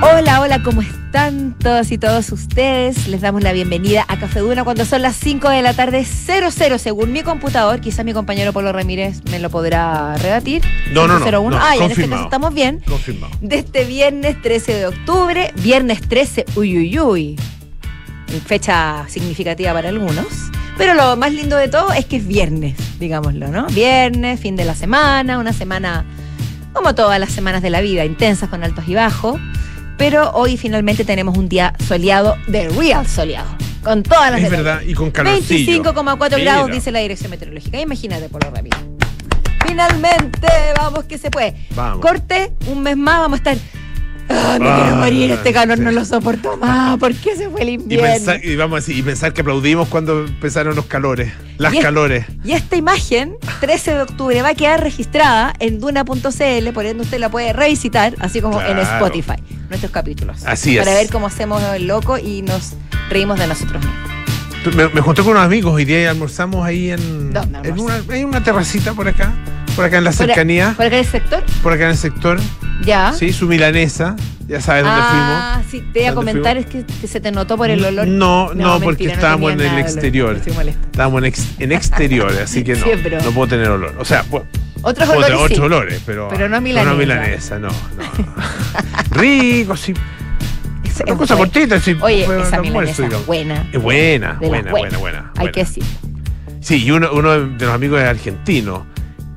Hola, hola, ¿cómo están todos y todos ustedes? Les damos la bienvenida a Café Duna cuando son las 5 de la tarde 00 según mi computador. Quizás mi compañero Polo Ramírez me lo podrá rebatir. No, no, no, 501. no, Ah, y en este confirmado. caso estamos bien. Confirmado. De este viernes 13 de octubre, viernes 13, uy, uy, uy. Fecha significativa para algunos. Pero lo más lindo de todo es que es viernes, digámoslo, ¿no? Viernes, fin de la semana, una semana como todas las semanas de la vida, intensas con altos y bajos. Pero hoy finalmente tenemos un día soleado, de real soleado. Con todas las Es verdad, y con calorcillo. 25,4 grados dice la dirección meteorológica. Imagínate, por lo rápido. Finalmente, vamos que se puede. Vamos. Corte, un mes más vamos a estar. Ah, me Ah, quiero morir, este calor no lo soporto más. ¿Por qué se fue el Y invierno? pensar, y vamos a decir, y pensar que aplaudimos cuando empezaron los calores. Las Y es- calores. Y esta imagen, 13 de octubre, va a quedar registrada en duna.cl, por ende usted la puede revisitar, así como en Claro. Spotify, nuestros capítulos. Así Para es. ver cómo hacemos el loco y nos reímos de nosotros mismos. Me, me junté con unos amigos hoy día y almorzamos ahí en, ¿Dónde en una, hay una terracita por acá. Por acá en la cercanía. ¿Por acá en el sector? Por acá en el sector. Ya. Sí, su milanesa. Ya sabes dónde ah, sí, te iba a ¿Dónde comentar, es que, que se te notó por el fuimos. olor. No, no, porque mentira, no estábamos en el olor. exterior. Estábamos en, ex- en exterior, así que no. Pero- No puedo tener olor. O sea, pu- Otros olores tener otros sí. olores, pero. Pero no No milanesa. milanesa, no. no. Rico, sí. Es- Una cosa buena. cortita, sí. Oye, fue esa milanesa es buena. Es buena, buena, buena, buena, Hay buena. que decir. Sí, y uno, uno de los amigos es argentino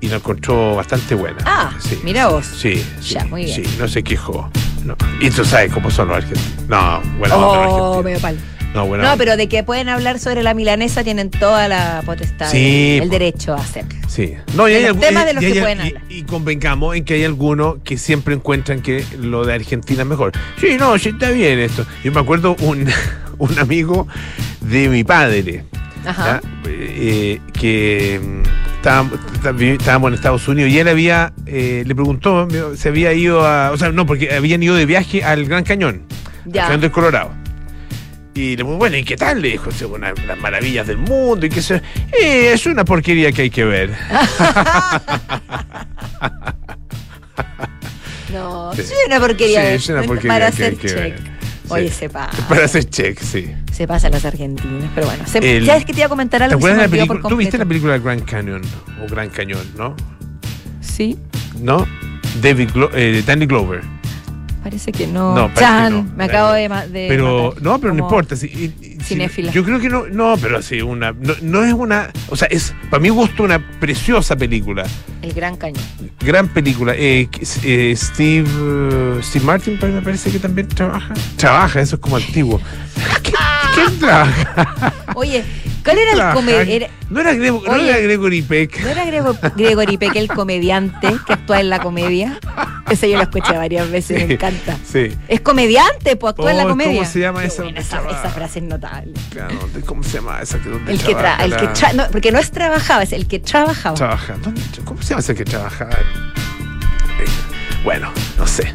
y la encontró bastante buena. Ah, sí, mira vos. Sí, sí, Ya, muy bien. sí, no se quejó. No. Y tú sabes cómo son los argentinos. No, los Oh, medio palo. No, buena No, pero de que pueden hablar sobre la milanesa tienen toda la potestad, Sí, el po. derecho a hacerlo. Sí. No, y hay algu- temas y- de los y que hay- pueden y- hablar. Y, convengamos en que hay algunos que siempre encuentran que lo de Argentina es mejor. Sí, no, sí está bien esto. Yo me acuerdo un, un amigo de mi padre. Eh, que mm, estábamos, estábamos en Estados Unidos y él había, eh, le preguntó, se había ido a, o sea, no, porque habían ido de viaje al Gran Cañón, Ya. al Cañón del Colorado. Y le preguntó, bueno, ¿y qué tal? Le dijo, "Es una de las maravillas del mundo y que se, "Eh, es una porquería que hay que ver. No, Sí. es una porquería. Sí, de- es una porquería para que hacer hay que check. ver. Oye, se pasa. Para hacer check, sí. Se pasan las argentinas. Pero bueno, se, El- ¿sabes que te iba a comentar ¿Te algo? que se acuerdas me de la olvidó por película? ¿Tú viste la completo? película Grand Canyon? O Gran Cañón, ¿no? Sí, ¿No? David Glo- eh, Danny Glover. Parece que no. Chan, que no. me acabo de, ma- de Pero, matar. no, pero no importa. y- sí, cinéfila. yo creo que no, no, pero sí, una, no, no es una, o sea, es, para mi gusto, una preciosa película. El Gran Cañón. Gran película. Eh, eh, Steve, eh, Steve Martin me parece que también trabaja. Trabaja, eso es como antiguo. ¿Qué- ¿Quién trabaja? Oye, ¿cuál era el comediante? No era, Grego- no Oye. era Gregory Peck. ¿No era Grego- Gregory Peck el comediante que actúa en la comedia? Ese yo lo escuché varias veces, Sí. me encanta. Sí. Es comediante, pues actúa en la Oh, comedia. ¿cómo se llama esa esa, esa frase es notable. Claro, ¿dónde- ¿Cómo se llama esa que donde El que tra el que tra no, porque no es trabajaba, es el que trabajaba. trabaja. ¿Dónde- ¿Cómo se llama ese que trabaja? Eh, Bueno, no sé.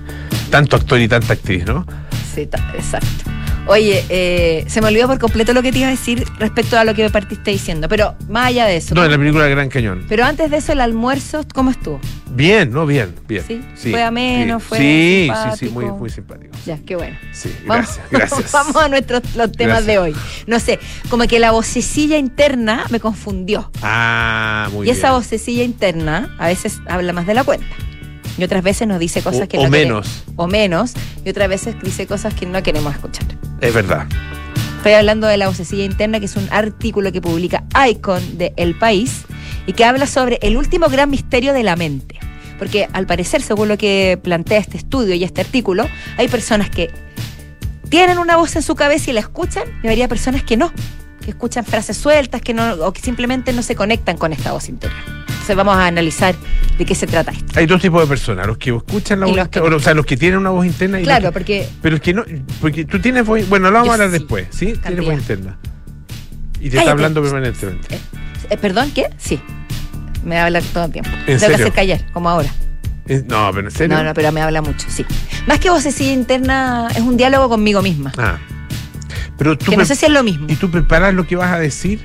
Tanto actor y tanta actriz, ¿no? Sí, exacto. Oye, eh, se me olvidó por completo lo que te iba a decir respecto a lo que me partiste diciendo, pero más allá de eso. No, en la película Gran Cañón. Pero antes de eso, el almuerzo, ¿cómo estuvo? Bien, no, bien, bien. Sí, fue ameno, bien. fue Sí, sí, sí, muy, muy simpático. Ya, qué bueno. Sí, Vamos, gracias, gracias. vamos a nuestros los temas Gracias. de hoy. No sé, como que la vocecilla interna me confundió. Ah, muy y bien. esa vocecilla interna a veces habla más de la cuenta. Y otras veces nos dice cosas O- que o no menos. O menos. Y otras veces dice cosas que no queremos escuchar. Es verdad. Estoy hablando de la vocecilla interna, que es un artículo que publica Icon de El País y que habla sobre el último gran misterio de la mente. Porque al parecer, según lo que plantea este estudio y este artículo, hay personas que tienen una voz en su cabeza y la escuchan, y habría personas que no, que escuchan frases sueltas que no, o que simplemente no se conectan con esta voz interior. Entonces vamos a analizar de qué se trata esto. Hay dos tipos de personas, los que escuchan la Y voz que interna, no. o sea, los que tienen una voz interna y Claro, que- porque pero es que no, porque tú tienes voz, bueno, lo vamos a hablar sí, después, ¿sí? Tienes voz interna. Y te Cállate. está hablando permanentemente. Eh, eh, ¿Perdón? ¿Qué? Sí. Me habla todo el tiempo. Tengo que serio? hacer callar, como ahora. No, pero en serio. No, no, pero me habla mucho, sí. Más que vocecilla interna, es un diálogo conmigo misma. Ah. Pero tú que no sé si es lo mismo. ¿Y tú preparas lo que vas a decir?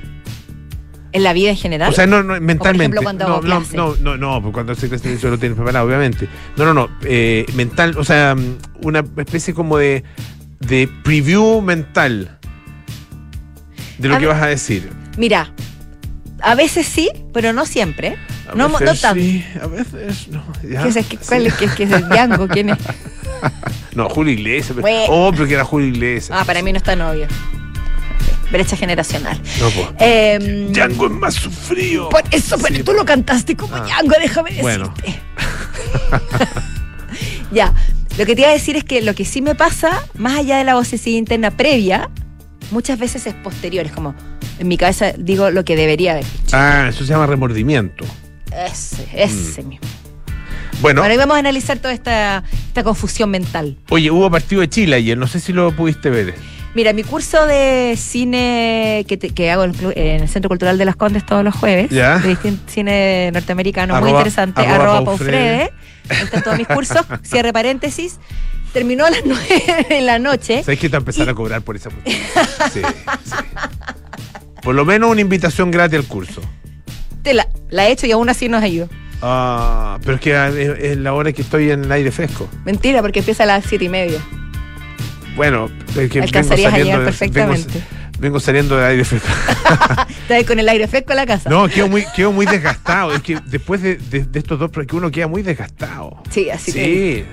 ¿En la vida en general? O sea, no, no mentalmente. ejemplo, cuando no, hago no, no, no, no, porque cuando hace clase eso lo tienes preparado, obviamente. No, no, no. eh, mental, o sea, mm, una especie como de, de preview mental de lo A que vas a decir. Mira, a veces sí, pero no siempre. A no, mo- no veces tanto. sí, a veces no. ya, ¿Qué es, sí. cuál es, qué qué es el Django? ¿Quién es? No, Julio Iglesias. pero- Bueno. Oh, pero que era Julio Iglesias. Ah, para mí no está novio. Brecha generacional. No, pues. Eh, Django es más sufrido. Por eso, pero tú lo cantaste como Ah. Django, déjame decirte. Bueno. ya, lo que te iba a decir es que lo que sí me pasa, más allá de la vocecilla interna previa, muchas veces es posterior. Es como, en mi cabeza digo lo que debería haber dicho. Ah, eso se llama remordimiento. Ese, ese Mm. mismo. Bueno, Bueno, hoy vamos a analizar toda esta, esta confusión mental. oye, hubo partido de Chile ayer, no sé si lo pudiste ver. Mira, mi curso de cine que, te- que hago en el, club- en el Centro Cultural de las Condes todos los jueves, Ya. de distin- cine norteamericano, muy Arroba- interesante, arroba arroba Paufrede. Paufrede, ahí están todos mis cursos, cierre paréntesis, terminó a las nueve de la noche. ¿Sabes que te empezar a cobrar por esa cuestión? Sí, sí. Por lo menos una invitación gratis al curso. Te la, la he hecho y aún así nos ayudó. Ah, pero es que es, la hora que estoy en el aire fresco. Mentira, porque empieza a las siete y media. Bueno, es que vengo Alcanzarías a saliendo llegar de- perfectamente. Vengo, vengo saliendo del aire fresco. Estás con el aire fresco en la casa. No, quedo muy, quedo muy desgastado. Es que después de, de- de estos dos, que uno queda muy desgastado. Sí, así que. Sí.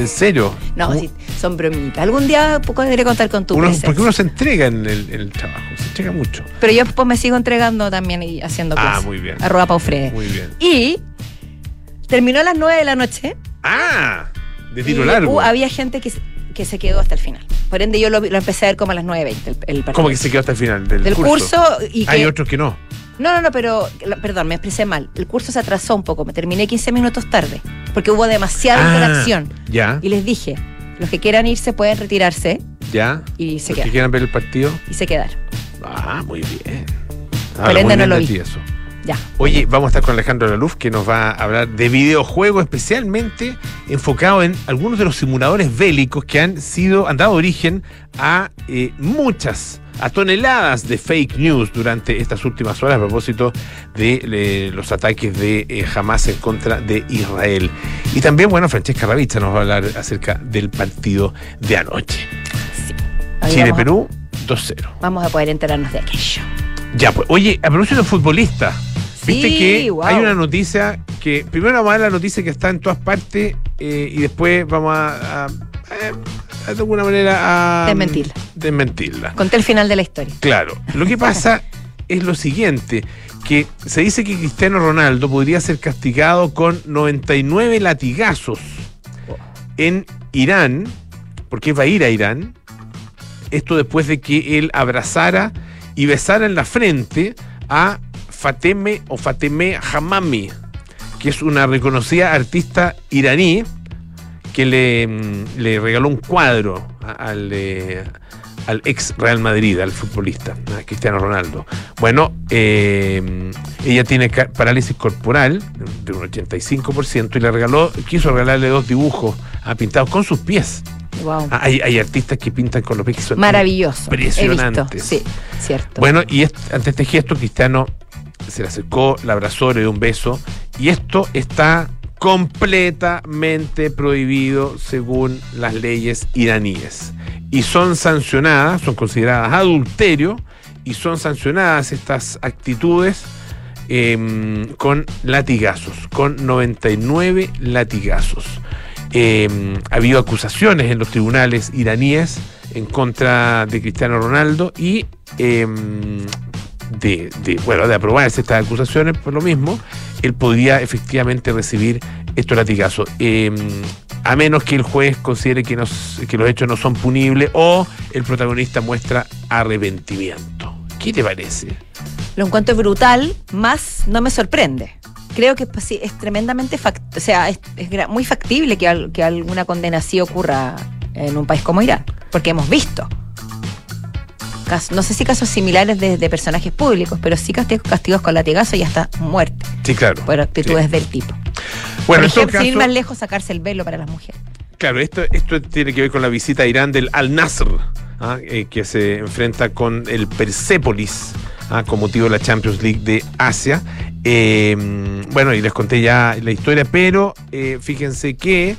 En serio. No, sí, son bromitas. Algún día poco deberé contar con tu uno- presencia. porque uno se entrega en el, en el trabajo, se entrega mucho. Pero yo pues me sigo entregando también y haciendo Ah, clases. muy bien. Arroba Paufrede. Muy bien. Y terminó a las 9 de la noche. Ah, de tiro y, largo. uh, había gente que, se- que se quedó hasta el final. Por ende, yo lo, lo empecé a ver como a las 9.20 el, el partido. ¿Cómo que se quedó hasta el final del, Del curso, y que... Hay otros que no. No, no, no, pero, perdón, me expresé mal. El curso se atrasó un poco, me terminé 15 minutos tarde, porque hubo demasiada Ah, interacción. Ya, Y les dije, los que quieran irse pueden retirarse ya. y se Los que quieran ver el partido. Y se quedaron. Ah, muy bien. Por ende, no lo vi. eso. Ya. Oye, vamos a estar con Alejandro Laluf, que nos va a hablar de videojuegos, especialmente enfocado en algunos de los simuladores bélicos que han sido, han dado origen a eh, muchas, a toneladas de fake news durante estas últimas horas a propósito de eh, los ataques de eh, Hamas en contra de Israel. Y también, bueno, Francesca Ravizza nos va a hablar acerca del partido de anoche. Sí. Chile-Perú, 2-0. Vamos a poder enterarnos de aquello. Ya, pues, oye, a propósito de futbolista, viste Sí, que wow. hay una noticia que primero vamos a ver la noticia que está en todas partes eh, y después vamos a, a- a- de alguna manera a Desmentirla. desmentirla. Conté el final de la historia. Claro, lo que pasa es lo siguiente, que se dice que Cristiano Ronaldo podría ser castigado con 99 latigazos en Irán, porque va a ir a Irán, esto después de que él abrazara y besara en la frente a Fateme o Fateme Hamami, que es una reconocida artista iraní que le, mm, le regaló un cuadro al, eh, al ex Real Madrid, al futbolista, a Cristiano Ronaldo. Bueno, eh, ella tiene parálisis corporal de un 85% y le regaló, quiso regalarle dos dibujos ah, pintados con sus pies. Wow. Ah, Hay, hay artistas que pintan con los pies que son impresionantes. Sí, cierto. Bueno, y est- ante este gesto, Cristiano se le acercó, la abrazó, le dio un beso. Y esto está completamente prohibido según las leyes iraníes. Y son sancionadas, son consideradas adulterio, y son sancionadas estas actitudes em, con latigazos, con 99 latigazos. Em, ha habido acusaciones en los tribunales iraníes en contra de Cristiano Ronaldo y em, de, de, bueno, de aprobarse estas acusaciones, por lo mismo, él podría efectivamente recibir estos latigazos. Em, a menos que el juez considere que, nos- que los hechos no son punibles o el protagonista muestra arrepentimiento. ¿Qué te parece? Lo encuentro brutal, más no me sorprende. Creo que sí, es tremendamente fact o sea, es, es muy factible que, al- que alguna condena así ocurra en un país como Irán, porque hemos visto. No sé si casos similares de, de personajes públicos, pero sí castigos, castigos con latigazo y hasta muerte Sí, claro. por actitudes Sí. del tipo. Bueno, por ejemplo, sin ir más lejos, sacarse el velo para las mujeres. Claro, esto, esto tiene que ver con la visita a Irán del Al-Nasr, ¿ah? eh, que se enfrenta con el Persépolis ah, con motivo de la Champions League de Asia. Eh, bueno, y les conté ya la historia, pero eh, fíjense que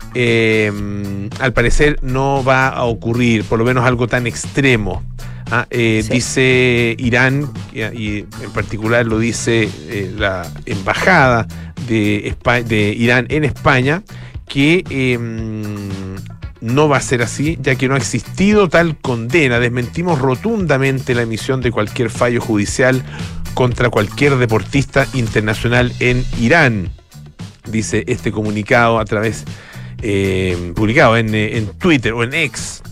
Sí. eh, al parecer no va a ocurrir, por lo menos algo tan extremo. Ah, eh, Sí. Dice Irán, y, en particular lo dice eh, la embajada de, Irán en España, que eh, no va a ser así, ya que no ha existido tal condena. Desmentimos rotundamente la emisión de cualquier fallo judicial contra cualquier deportista internacional en Irán dice este comunicado a través, eh, publicado en, eh, en Twitter o en X.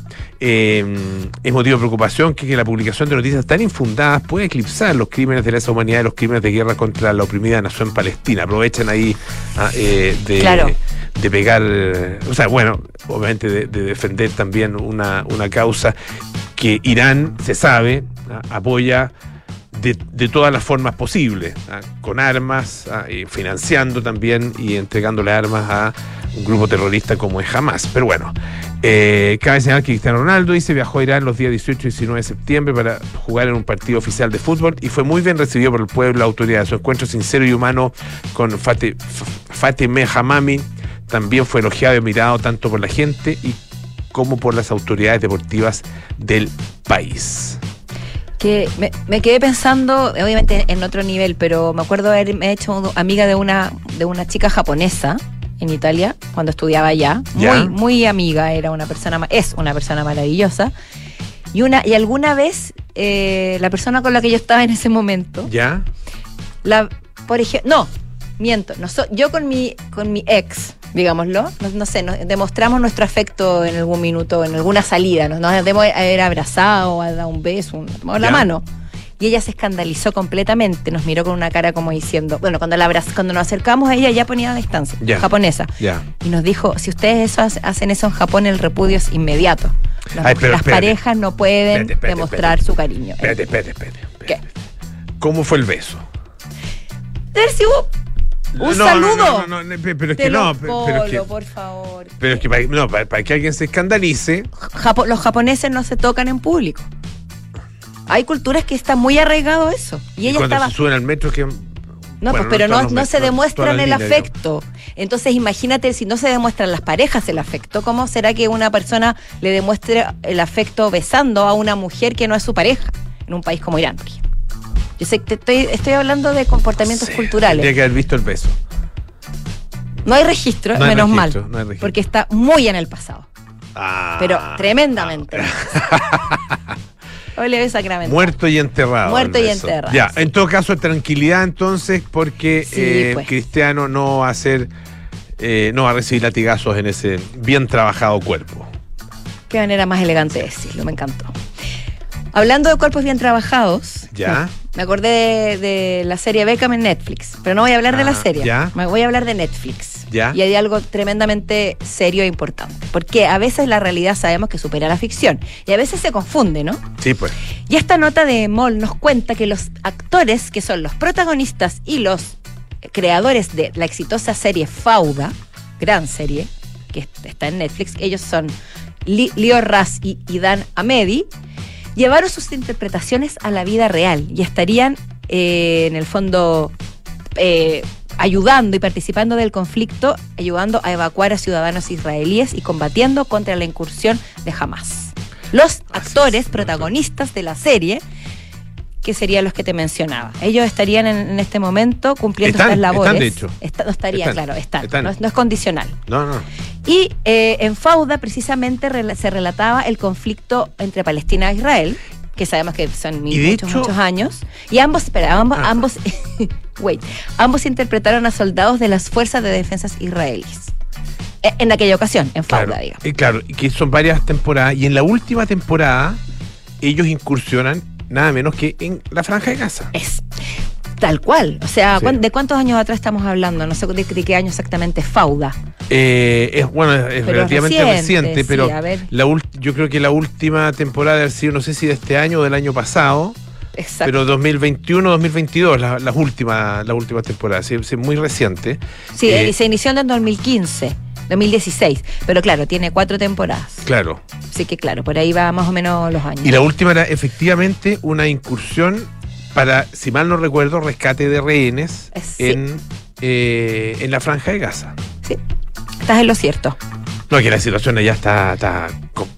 Eh, es motivo de preocupación que, que la publicación de noticias tan infundadas puede eclipsar los crímenes de lesa humanidad y los crímenes de guerra contra la oprimida nación palestina. Aprovechan ahí ah, eh, de, Claro. de pegar, o sea, bueno, obviamente de, de defender también una, una causa que Irán, se sabe, ah, apoya de, todas las formas posibles, ah, con armas, ah, y financiando también y entregándole armas a un grupo terrorista como es Hamas. Pero bueno, eh, cabe señalar que Cristiano Ronaldo dice viajó a Irán los días 18 y 19 de septiembre para jugar en un partido oficial de fútbol y fue muy bien recibido por el pueblo y la autoridad. Su encuentro sincero y humano con Fate- F- Fatime Hamami también fue elogiado y admirado tanto por la gente y como por las autoridades deportivas del país. Que me, me quedé pensando, obviamente en otro nivel, pero me acuerdo haberme hecho amiga de una, de una chica japonesa en Italia cuando estudiaba allá. Ya. Muy, muy amiga, era una persona, es una persona maravillosa. Y una, y alguna vez eh, la persona con la que yo estaba en ese momento, ¿Ya? la, por ejemplo, no, miento, no so- yo con mi, con mi ex, digámoslo, no, no sé, nos demostramos nuestro afecto en algún minuto, en alguna salida, nos, nos debemos haber abrazado, haber dado un beso, un, tomado la mano. Y ella se escandalizó completamente, nos miró con una cara como diciendo, bueno, cuando la abraz- cuando nos acercamos a ella ya ponía a distancia, japonesa. Y nos dijo, si ustedes eso hace- hacen eso en Japón, el repudio es inmediato. Las, Ay, pero las espérate. parejas no pueden Espérate, espérate, demostrar su cariño. Espérate, espérate, espérate. espérate. ¿Qué? ¿Cómo fue el beso? A ver si hubo un No, saludo. No, no, no, no, pero es que no, pero, pero es que, por favor. pero es que para, no, para, para que alguien se escandalice, Japo- los japoneses no se tocan en público. Hay culturas que está muy arraigado eso. Y ella cuando estaba. se suben al metro que No, bueno, pues, pero no, no se demuestran el afecto. Entonces, imagínate si no se demuestran las parejas el afecto, ¿cómo será que una persona le demuestre el afecto besando a una mujer que no es su pareja en un país como Irán? Yo sé que te estoy, estoy hablando de comportamientos Sí, culturales. Tendría que haber visto el beso. No hay registro, No hay menos registro, mal, no hay registro. porque está muy en el pasado. Ah, Pero tremendamente. Ole, sacramento. Muerto y enterrado. Muerto y enterrado, Ya, sí. en todo caso, tranquilidad entonces, porque Sí, eh, pues. Cristiano no va a ser, eh, no va a recibir latigazos en ese bien trabajado cuerpo. Qué manera más elegante de decirlo, me encantó. Hablando de cuerpos bien trabajados, Ya. me acordé de, de la serie Beckham en Netflix, pero no voy a hablar de la Ah, serie, ya. me voy a hablar de Netflix. Ya. Y hay algo tremendamente serio e importante, porque a veces la realidad sabemos que supera la ficción y a veces se confunde, ¿no? Sí, pues. Y esta nota de Moll nos cuenta que los actores que son los protagonistas y los creadores de la exitosa serie Fauda, gran serie, que está en Netflix, ellos son Leo Ras y Idan Amedi, llevaron sus interpretaciones a la vida real y estarían eh, en el fondo eh, ayudando y participando del conflicto, ayudando a evacuar a ciudadanos israelíes y combatiendo contra la incursión de Hamas. Los actores protagonistas de la serie, que serían los que te mencionaba, ellos estarían en, en este momento cumpliendo Están, estas labores. están, de hecho. Está- no estaría, Están, claro, están. están. No, es- no es condicional. No, no. Y eh, en Fauda precisamente se relataba el conflicto entre Palestina e Israel, que sabemos que son muchos, hecho- muchos años. Y ambos, espera, ambos, Ah. ambos, wait, ambos interpretaron a soldados de las fuerzas de defensas israelíes. E- En aquella ocasión, en Fauda, Claro, digamos. y claro, que son varias temporadas. Y en la última temporada, ellos incursionan nada menos que en la Franja de Gaza. Es tal cual. O sea, Sí. ¿cuán- ¿de cuántos años atrás estamos hablando? No sé de, de qué año exactamente es Fauda. Eh, es bueno, es Pero relativamente reciente, pero la yo creo que la última temporada haber sido, no sé si de este año o del año pasado, Exacto. pero 2021, 2022, la- las últimas, las últimas temporadas, sí, sí, muy reciente. sí, Eh, se inició en el 2015, 2016. Pero claro, tiene cuatro temporadas. Claro. Así que claro, por ahí va más o menos los años. Y la última era efectivamente una incursión para, si mal no recuerdo, rescate de rehenes Eh, sí. en, eh, en la franja de Gaza. Sí, estás en lo cierto. No, que la situación allá está, está,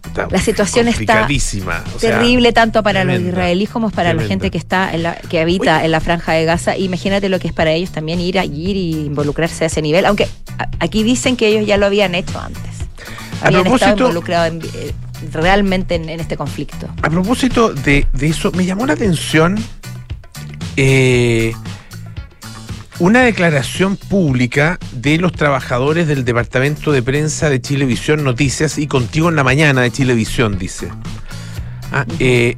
está La situación está complicadísima. o sea, Terrible tanto para los israelíes como para la gente que está en la, que habita en la franja de Gaza. Imagínate lo que es para ellos también ir a ir y involucrarse a ese nivel, aunque aquí dicen que ellos ya lo habían hecho antes. A Habían estado involucrados en- eh, realmente en, en este conflicto. A propósito de, de eso, me llamó la atención eh, una declaración pública de los trabajadores del Departamento de Prensa de Chilevisión Noticias y Contigo en la Mañana de Chilevisión, dice. Ah, eh,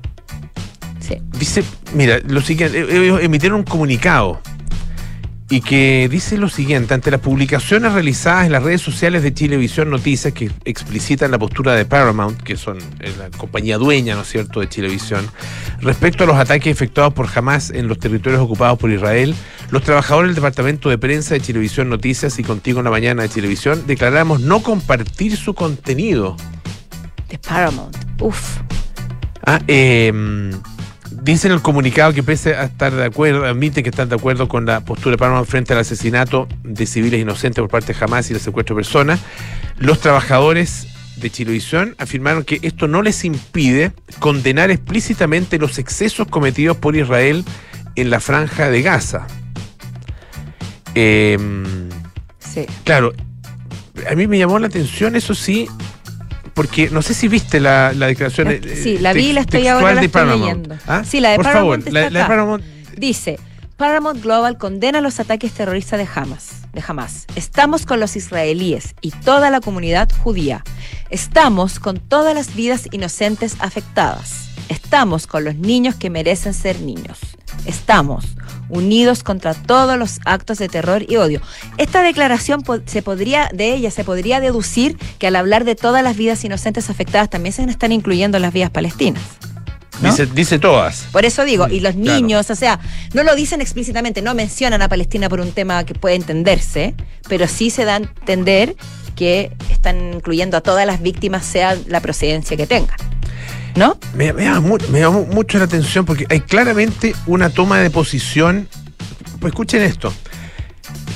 Sí. dice, mira, lo siguiente, eh, ellos emitieron un comunicado y que dice lo siguiente, ante las publicaciones realizadas en las redes sociales de Chilevisión Noticias que explicitan la postura de Paramount, que son eh, la compañía dueña, ¿no es cierto?, de Chilevisión, respecto a los ataques efectuados por Hamas en los territorios ocupados por Israel, los trabajadores del Departamento de Prensa de Chilevisión Noticias y Contigo en la Mañana de Chilevisión declaramos no compartir su contenido. De Paramount. Uf. Ah, eh, dice en el comunicado que pese a estar de acuerdo, admite que están de acuerdo con la postura de Paramount frente al asesinato de civiles inocentes por parte de Hamas y el secuestro de personas, los trabajadores de Chilevisión afirmaron que esto no les impide condenar explícitamente los excesos cometidos por Israel en la franja de Gaza. Eh, Sí. Claro, a mí me llamó la atención, eso sí, porque no sé si viste la, la declaración. La- eh, sí, la vi y la estoy ahora la estoy leyendo. ¿Ah? Sí, la de Por Paramount favor, la, está la de acá. Paramount. Dice, Paramount Global condena los ataques terroristas de Hamas, de Hamas. Estamos con los israelíes y toda la comunidad judía. Estamos con todas las vidas inocentes afectadas. Estamos con los niños que merecen ser niños. Estamos unidos contra todos los actos de terror y odio. Esta declaración se podría de ella se podría deducir que al hablar de todas las vidas inocentes afectadas también se están incluyendo las vidas palestinas. ¿No? Dice, dice todas. Por eso digo, y los Claro. niños, o sea, no lo dicen explícitamente, no mencionan a Palestina por un tema que puede entenderse, pero sí se da a entender que están incluyendo a todas las víctimas, sea la procedencia que tengan. ¿No? Me, me llama, mu- me llama mucho la atención porque hay claramente una toma de posición. Pues escuchen esto.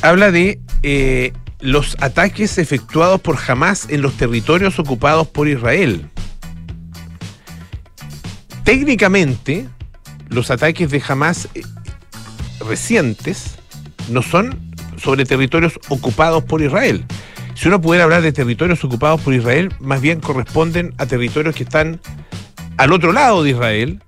Habla de eh, los ataques efectuados por Hamas en los territorios ocupados por Israel. Técnicamente, los ataques de Hamas eh, recientes no son sobre territorios ocupados por Israel. Si uno pudiera hablar de territorios ocupados por Israel, más bien corresponden a territorios que están al otro lado de Israel,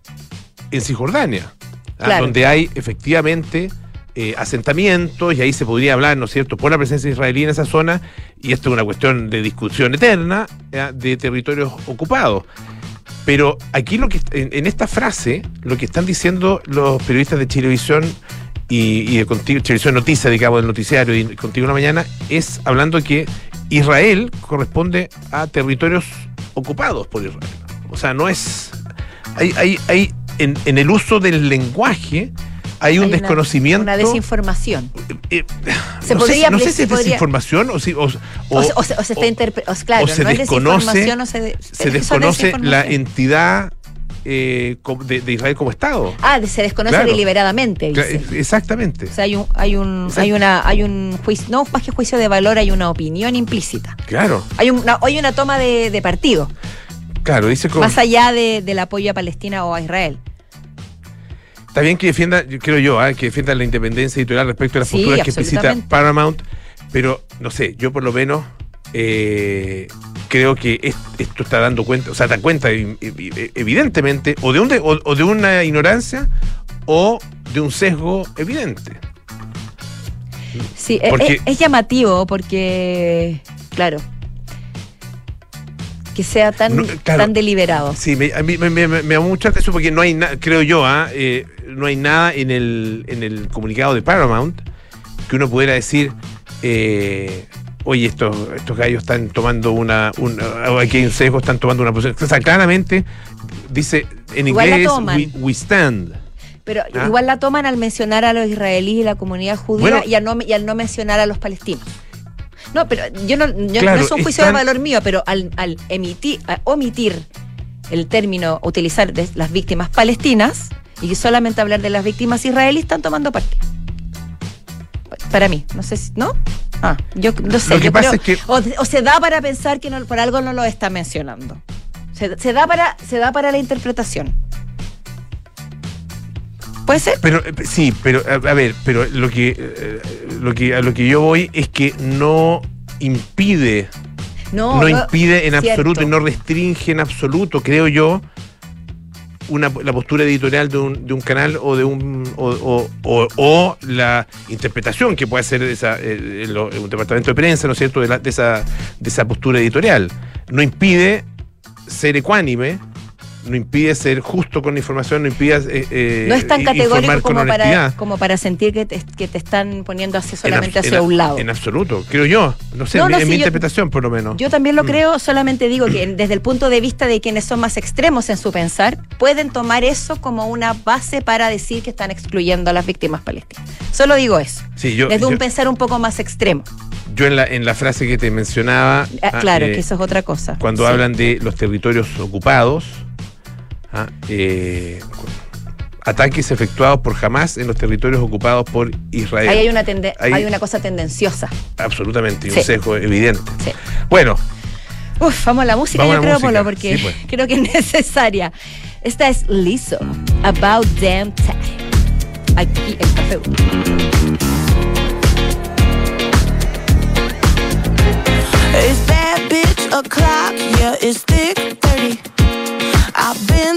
en Cisjordania, ¿ah? Donde hay efectivamente eh, asentamientos y ahí se podría hablar, ¿no es cierto?, por la presencia israelí en esa zona, y esto es una cuestión de discusión eterna de territorios ocupados. Pero aquí lo que en, en esta frase, lo que están diciendo los periodistas de Chilevisión y, y de Contigo, Chilevisión Noticias, digamos, del noticiario y Contigo una mañana, es hablando que Israel corresponde a territorios ocupados por Israel. O sea, no es. Hay, hay, hay en, en el uso del lenguaje hay un Hay desconocimiento. Una desinformación. eh, Se no podría sé, no sé si es desinformación o si. O, O, o- se- está interpretando. Claro, o se no es desconoce- desinformación o se, de- se es desconoce la entidad eh, de, de Israel como Estado. Ah, se desconoce Claro. deliberadamente, dice. Exactamente. O sea, hay un, hay un, hay una, hay un juicio, no más que juicio de valor, hay una opinión implícita. Claro, Hay una, hay una toma de, de partido, claro, dice como. más allá de- del apoyo a Palestina o a Israel. Está bien que defienda, yo creo yo, ah, que defienda la independencia editorial respecto a las Sí, posturas que explicita. Paramount, pero no sé, yo por lo menos eh, creo que es- esto está dando cuenta, o sea, da cuenta e- e- evidentemente, o de, un de, o, o de una ignorancia o de un sesgo evidente. Sí, e- Porque- es, es llamativo porque, claro, que sea tan, No, claro. tan deliberado. Sí, me, a mí me, me, me, mucho la atención porque no hay nada, creo yo, ah, eh, no hay nada en el, en el comunicado de Paramount que uno pudiera decir, eh, oye, estos, estos gallos están tomando una, una o aquí hay un sesgo, están tomando una posición. O sea, claramente dice en inglés, we, we stand. Pero Ah. igual la toman al mencionar a los israelíes y la comunidad judía Bueno. y, al no, y al no mencionar a los palestinos. No, pero yo no, yo- Claro, no es un juicio están- de valor mío, pero al, al emitir, a omitir el término, utilizar de las víctimas palestinas, Y solamente hablar de las víctimas israelíes están tomando parte. Para mí, no sé si, ¿no? Ah, yo no sé. Lo que yo pasa creo- es que- o, o se da para pensar que no, por algo no lo está mencionando. Se, se da para, se da para la interpretación. ¿Puede ser? Pero eh, sí, pero a, a ver, pero lo que, eh, lo que a lo que yo voy es que no impide, No, no, impide en cierto. absoluto y no restringe en absoluto, creo yo, una, la postura editorial de un, de un canal o de un o, o- o- o la interpretación que puede hacer esa, eh, el- un departamento de prensa, ¿no es cierto?, de, la- de esa, de esa postura editorial. No impide ser ecuánime, no impide ser justo con la información, no impide eh, eh, No es tan categórico como para, como para sentir que te, que te están poniendo hacia En solamente hacia en un lado. En absoluto, creo yo. No sé, No, en, no, mi- en sí, mi yo- interpretación por lo menos. Yo también lo Mm. creo, solamente digo que desde el punto de vista de quienes son más extremos en su pensar, pueden tomar eso como una base para decir que están excluyendo a las víctimas palestinas. Solo digo eso. Sí, yo, desde un pensar un poco más extremo. yo en, la, en la frase que te mencionaba, Ah, ah, claro, eh, que eso es otra cosa. cuando Sí. hablan de los territorios ocupados, ah, eh, ataques efectuados por Hamas en los territorios ocupados por Israel. Ahí hay una, tende- Ahí- hay una cosa tendenciosa. Absolutamente, y Sí. un sesgo evidente. Sí. Bueno, Uf, vamos a la música, Vamos a yo creo, música. Polo, porque Sí, pues. creo que es necesaria. Esta es Lizzo, About Damn Time. Aquí en Café. It's bad bitch o'clock, yeah, it's thick 30. I've been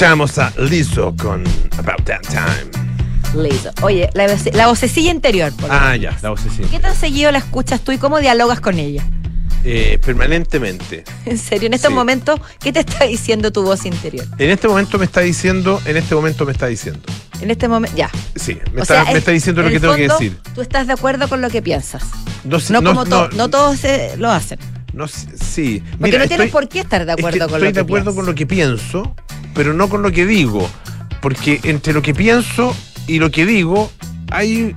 Escuchábamos a Lizzo con About That Time. Lizzo. Oye, la, voce- la vocecilla interior. Polo. Ah, ya, la. ¿Qué tan seguido la escuchas tú y cómo dialogas con ella? Eh, permanentemente. En serio, en estos Sí. momentos, ¿qué te está diciendo tu voz interior? En este momento me está diciendo, en este momento me está diciendo. En este momento, ya. Sí, me, está, sea, me está diciendo lo que tengo que decir. Tú estás de acuerdo con lo que piensas. No, sé- No, no- como to- no- no todos eh, lo hacen. no sí. Porque Mira, no tienes estoy- por qué estar de es que acuerdo con estoy lo que de acuerdo con lo que pienso, pero no con lo que digo. Porque entre lo que pienso y lo que digo hay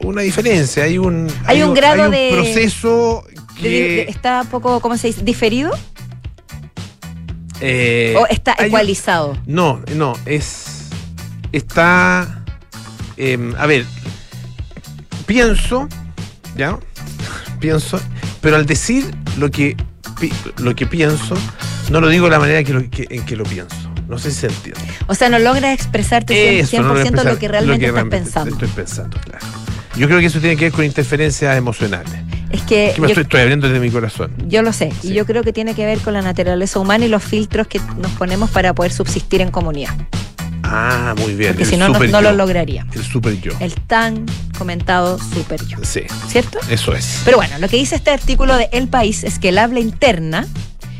una diferencia, hay un, Hay un grado hay un de- proceso que de- ¿Está poco, cómo se dice, diferido eh, o está un- ecualizado? No, no, es. Está. em, a ver, pienso, ¿ya? Pienso, pero al decir lo que, pi- lo que pienso, no lo digo de la manera que lo- que- en que lo pienso. No sé si se entiende. O sea, no logras expresarte 100%, Eso, no lo voy a lo que realmente estás realmente pensando. Estoy pensando, claro. Yo creo que eso tiene que ver con interferencias emocionales. Es que Que me yo, estoy, estoy abriendo desde mi corazón. yo lo sé, Sí. y yo creo que tiene que ver con la naturaleza humana y los filtros que nos ponemos para poder subsistir en comunidad. Ah, muy bien. Porque el si no, no, no lo yo. lograríamos. El super yo. El tan comentado super yo. Sí, ¿Cierto? eso es. Pero bueno, lo que dice este artículo de El País es que el habla interna,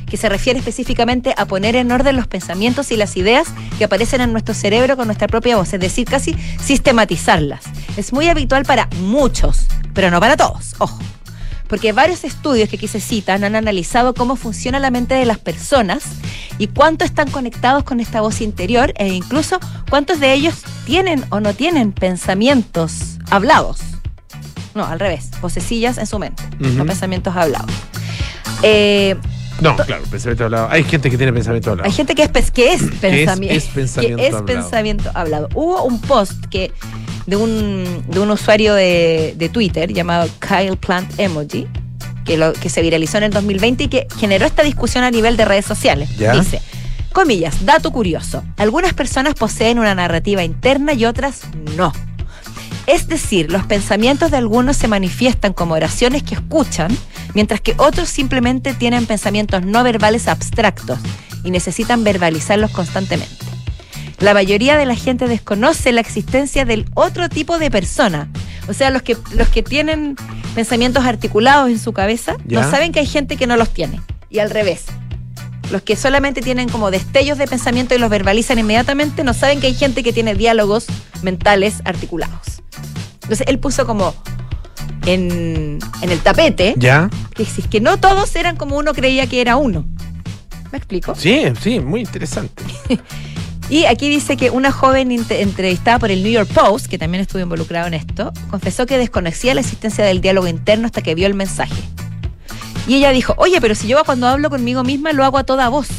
que se refiere específicamente a poner en orden los pensamientos y las ideas que aparecen en nuestro cerebro con nuestra propia voz, es decir, casi sistematizarlas. Es muy habitual para muchos, pero no para todos, ojo. Porque varios estudios que aquí se citan han analizado cómo funciona la mente de las personas y cuánto están conectados con esta voz interior e incluso cuántos de ellos tienen o no tienen pensamientos hablados. No, al revés, vocecillas en su mente, no pensamientos hablados. Eh, No, claro, pensamiento hablado. Hay gente que tiene pensamiento hablado. hay gente que es, que es, pensami- es pensamiento que es hablado. pensamiento hablado. Hubo un post que de un, de un usuario de, de Twitter llamado Kyle Plant Emoji, que, lo, que se viralizó en el 2020 y que generó esta discusión a nivel de redes sociales. Ya. Dice, comillas, dato curioso, algunas personas poseen una narrativa interna y otras no. Es decir, los pensamientos de algunos se manifiestan como oraciones que escuchan, mientras que otros simplemente tienen pensamientos no verbales abstractos y necesitan verbalizarlos constantemente. La mayoría de la gente desconoce la existencia del otro tipo de persona. O sea, los que, los que tienen pensamientos articulados en su cabeza Ya. no saben que hay gente que no los tiene. Y al revés. Los que solamente tienen como destellos de pensamiento y los verbalizan inmediatamente no saben que hay gente que tiene diálogos mentales articulados. Entonces él puso como en, en el tapete ¿Ya? que si es que no todos eran como uno creía que era uno. ¿Me explico? Sí, sí, muy interesante. Y aquí dice que una joven entrevistada por el New York Post, que también estuvo involucrado en esto, confesó que desconocía la existencia del diálogo interno hasta que vio el mensaje. Y ella dijo, oye, pero si yo cuando hablo conmigo misma lo hago a toda voz.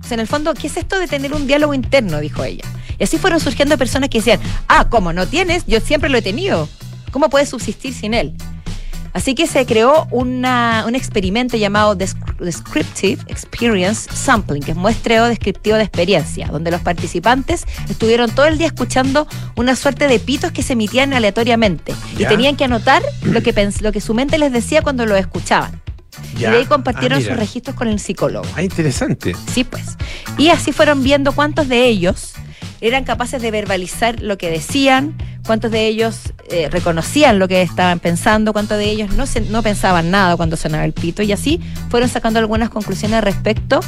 O sea, en el fondo, ¿qué es esto de tener un diálogo interno? Dijo ella. Y así fueron surgiendo personas que decían, ah, como no tienes, yo siempre lo he tenido. ¿Cómo puedes subsistir sin él? Así que se creó una- un experimento llamado Desc- Descriptive Experience Sampling, que es muestreo descriptivo de experiencia, donde los participantes estuvieron todo el día escuchando una suerte de pitos que se emitían aleatoriamente Ya. y tenían que anotar lo que, lo que su mente les decía cuando lo escuchaban. Ya. Y de ahí compartieron Ah, sus registros con el psicólogo. Ah, interesante. Sí, pues. Y así fueron viendo cuántos de ellos eran capaces de verbalizar lo que decían, cuántos de ellos eh, reconocían lo que estaban pensando, cuántos de ellos no, se- no pensaban nada cuando sonaba el pito. Y así fueron sacando algunas conclusiones respecto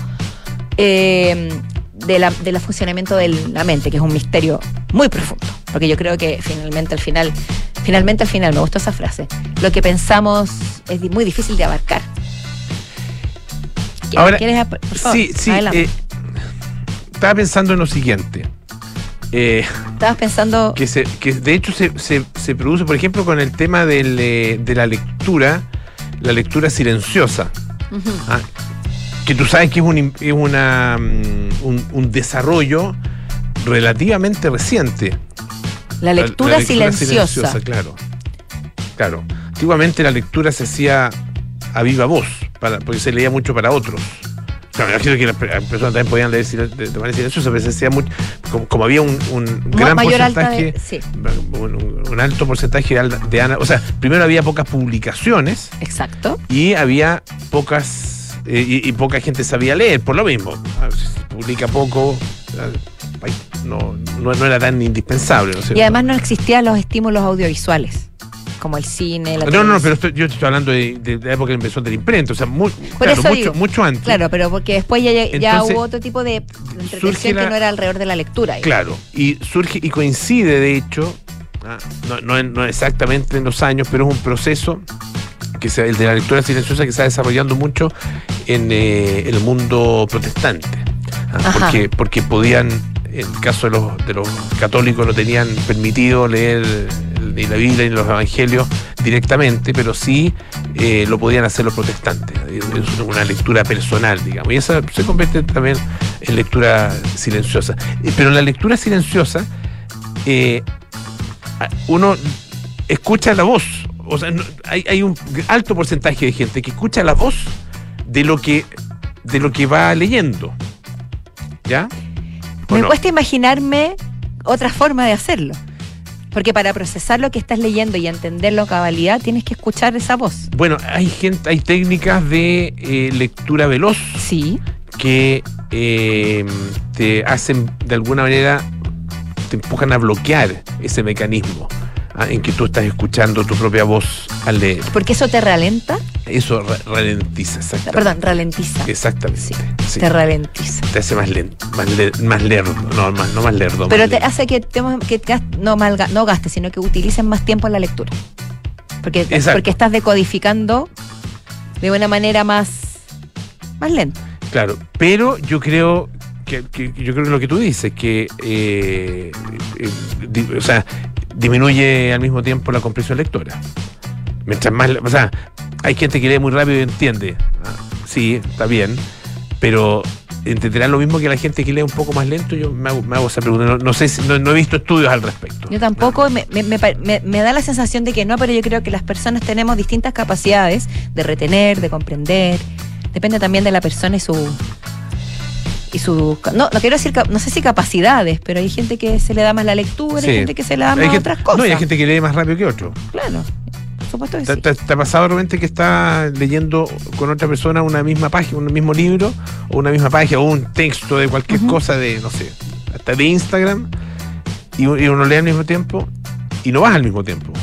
eh, de la, del funcionamiento de la mente, que es un misterio muy profundo. Porque yo creo que finalmente al final, finalmente al final, me gustó esa frase, lo que pensamos es muy difícil de abarcar. ¿Quieres- Ahora, quieres por favor, sí, sí. eh, estaba pensando en lo siguiente. Eh, Estabas pensando. que, se, que de hecho se, se- se produce, por ejemplo, con el tema del, eh, de la lectura, la lectura silenciosa. Ah, que tú sabes que es un, es una, mm, un, un desarrollo relativamente reciente. La lectura, silenciosa. Claro. Claro. Antiguamente la lectura se hacía a viva voz, para, porque se leía mucho para otros. Claro, me imagino que las pe- las personas también podían leer sil- de, de manera silenciosa, pero se hacía mucho. Como, como había un, un gran porcentaje. de- sí. un, alto porcentaje de, de ana- O sea, primero había pocas publicaciones Exacto. y había pocas. eh, y, y poca gente sabía leer, por lo mismo. Se publica poco, no, no, no era tan indispensable. ¿no es Y además no existían los estímulos audiovisuales, como el cine, la No, no, no, pero estoy- yo estoy hablando de, de la época que empezó la imprenta, o sea, muy, claro, mucho, digo. mucho antes. Claro, pero porque después ya, ya Entonces, hubo otro tipo de entretención la- que no era alrededor de la lectura. Claro, y surge y coincide, de hecho, ah, no, no, no exactamente en los años, pero es un proceso que se- el de la lectura silenciosa que se está desarrollando mucho en eh, el mundo protestante. Ah. Porque, porque podían, en el caso de los, de los católicos, no tenían permitido leer ni la Biblia ni los evangelios directamente, pero sí eh, lo podían hacer los protestantes. Es una lectura personal, digamos. Y esa se convierte también en lectura silenciosa. Eh, Pero en la lectura silenciosa, eh, uno escucha la voz. O sea, hay, hay un alto porcentaje de gente que escucha la voz de lo que, de lo que va leyendo. ¿Ya? ¿O Me no? cuesta imaginarme otra forma de hacerlo. Porque para procesar lo que estás leyendo y entenderlo a cabalidad, tienes que escuchar esa voz. Bueno, hay gente, hay técnicas de eh, lectura veloz Sí. que eh, te hacen de alguna manera, te empujan a bloquear ese mecanismo ah, en que tú estás escuchando tu propia voz al leer. Porque eso te ralenta. Eso ra- ralentiza, exactamente. Perdón, ralentiza. Exactamente. Sí, sí. Te ralentiza. Te hace más lento, más, le- más lerdo, no, más, no más lerdo. Pero más te hace que, te- que no, malga- no gastes, sino que utilicen más tiempo en la lectura. Porque, Exacto. porque estás decodificando de una manera más, más lenta. Claro, pero yo creo que, que- yo creo que lo que tú dices, que eh, eh, di- o sea, disminuye al mismo tiempo la comprensión lectora. Mientras más, o sea, hay gente que lee muy rápido y entiende. Ah, sí, está bien, pero entenderán lo mismo que la gente que lee un poco más lento. Yo me hago, me hago esa pregunta. No, no sé, si- no, no he visto estudios al respecto. Yo tampoco, me, me- me- me da la sensación de que no, pero yo creo que las personas tenemos distintas capacidades de retener, de comprender. Depende también de la persona y su. Y su no, no quiero decir, no sé si capacidades, pero hay gente que se le da más la lectura, Sí. hay gente que se le da más gente- otras cosas. No, y hay gente que lee más rápido que otro. Claro, por supuesto que ¿Te, sí. te- te ha pasado realmente que está leyendo con otra persona una misma página, un mismo libro, o una misma página, o un texto de cualquier cosa de, no sé, hasta de Instagram, y, uno lee al mismo tiempo, y no vas al mismo tiempo.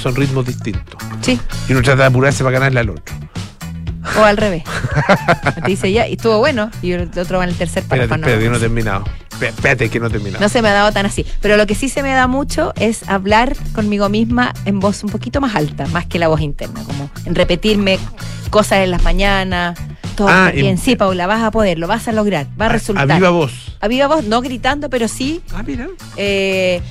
Son, ritmos distintos. Sí, Y uno trata de apurarse para ganarle al otro. O al revés. Te dice ya, y estuvo bueno, y el otro va en el tercer Espérate, párrafo. espérate, que no terminado. Espé- Espérate, que no he terminado. no se me ha dado tan así. Pero lo que sí se me da mucho es hablar conmigo misma en voz un poquito más alta, más que la voz interna, como en repetirme cosas en las mañanas. Todo Ah, bien, en- sí, Paula, vas a poder, lo vas a lograr, va a A- resultar. A viva voz. A viva voz, no gritando, pero sí Ah, mira. eh,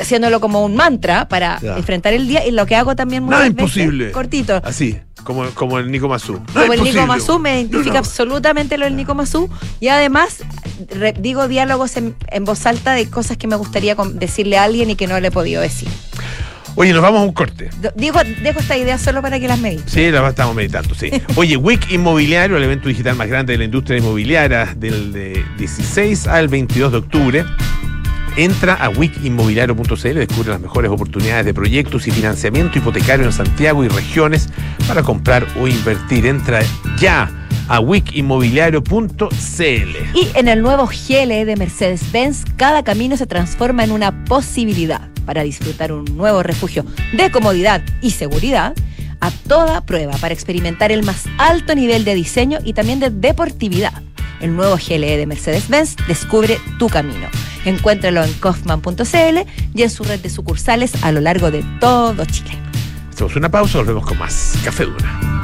haciéndolo como un mantra para Ya. enfrentar el día. Y lo que hago también muchas Nada veces, imposible. cortito, Así, como, como el Nico Mazú. Como el Nico. Mazú, me identifica No, no. absolutamente lo del Nico Mazú. Y además re- digo diálogos en, en voz alta de cosas que me gustaría decirle a alguien y que no le he podido decir. Oye, nos vamos a un corte. Digo, dejo esta idea solo para que las medite. Sí, la estamos meditando, sí. Oye, WIC Inmobiliario, el evento digital más grande de la industria inmobiliaria del de 16 al 22 de octubre. Entra a wicinmobiliario.cl, descubre las mejores oportunidades de proyectos y financiamiento hipotecario en Santiago y regiones para comprar o invertir. Entra ya a wicinmobiliario.cl. Y en el nuevo GLE de Mercedes-Benz, cada camino se transforma en una posibilidad para disfrutar un nuevo refugio de comodidad y seguridad a toda prueba para experimentar el más alto nivel de diseño y también de deportividad. El nuevo GLE de Mercedes-Benz descubre tu camino. Encuéntralo en kaufman.cl y en su red de sucursales a lo largo de todo Chile. Hacemos una pausa, volvemos con más Café Dura.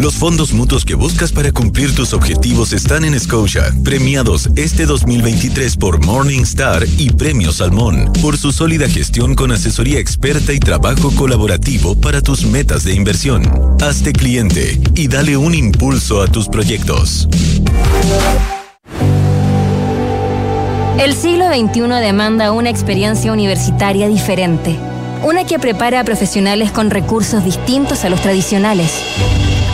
Los fondos mutuos que buscas para cumplir tus objetivos están en Scotia, premiados este 2023 por Morningstar y Premio Salmón, por su sólida gestión con asesoría experta y trabajo colaborativo para tus metas de inversión. Hazte cliente y dale un impulso a tus proyectos. El siglo XXI demanda una experiencia universitaria diferente, una que prepara a profesionales con recursos distintos a los tradicionales,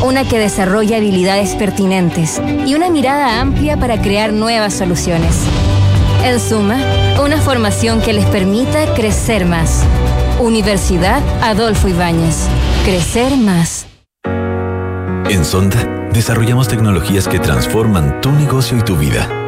una que desarrolla habilidades pertinentes y una mirada amplia para crear nuevas soluciones. En suma, una formación que les permita crecer más. Universidad Adolfo Ibáñez. Crecer más. En Sonda, desarrollamos tecnologías que transforman tu negocio y tu vida,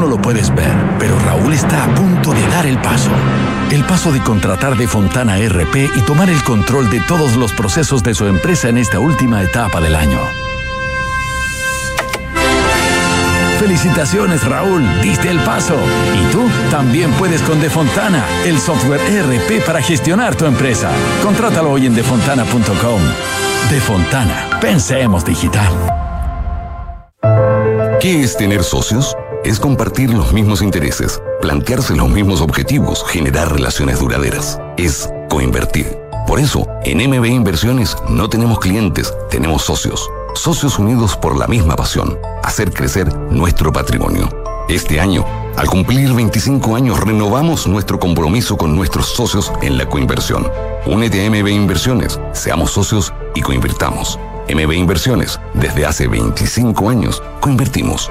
No lo puedes ver, pero Raúl está a punto de dar el paso. El paso de contratar de Fontana RP y tomar el control de todos los procesos de su empresa en esta última etapa del año. Felicitaciones Raúl, diste el paso. Y tú también puedes con Defontana, el software ERP para gestionar tu empresa. Contrátalo hoy en defontana.com. Defontana, pensemos digital. ¿Qué es tener socios? Es compartir los mismos intereses, plantearse los mismos objetivos, generar relaciones duraderas. Es coinvertir. Por eso, en MB Inversiones no tenemos clientes, tenemos socios. Socios unidos por la misma pasión, hacer crecer nuestro patrimonio. Este año, al cumplir 25 años, renovamos nuestro compromiso con nuestros socios en la coinversión. Únete a MB Inversiones, seamos socios y coinvirtamos. MB Inversiones, desde hace 25 años, coinvertimos.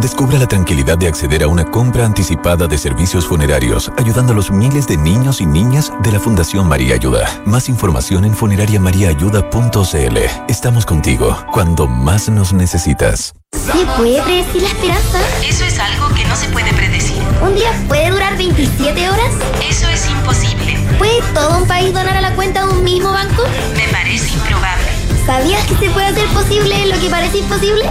Descubra la tranquilidad de acceder a una compra anticipada de servicios funerarios, ayudando a los miles de niños y niñas de la Fundación María Ayuda. Más información en funerariamariaayuda.cl. Estamos contigo cuando más nos necesitas. ¿Se puede predecir la esperanza? Eso es algo que no se puede predecir. ¿Un día puede durar 27 horas? Eso es imposible. ¿Puede todo un país donar a la cuenta de un mismo banco? Me parece improbable. ¿Sabías que se puede hacer posible lo que parece imposible?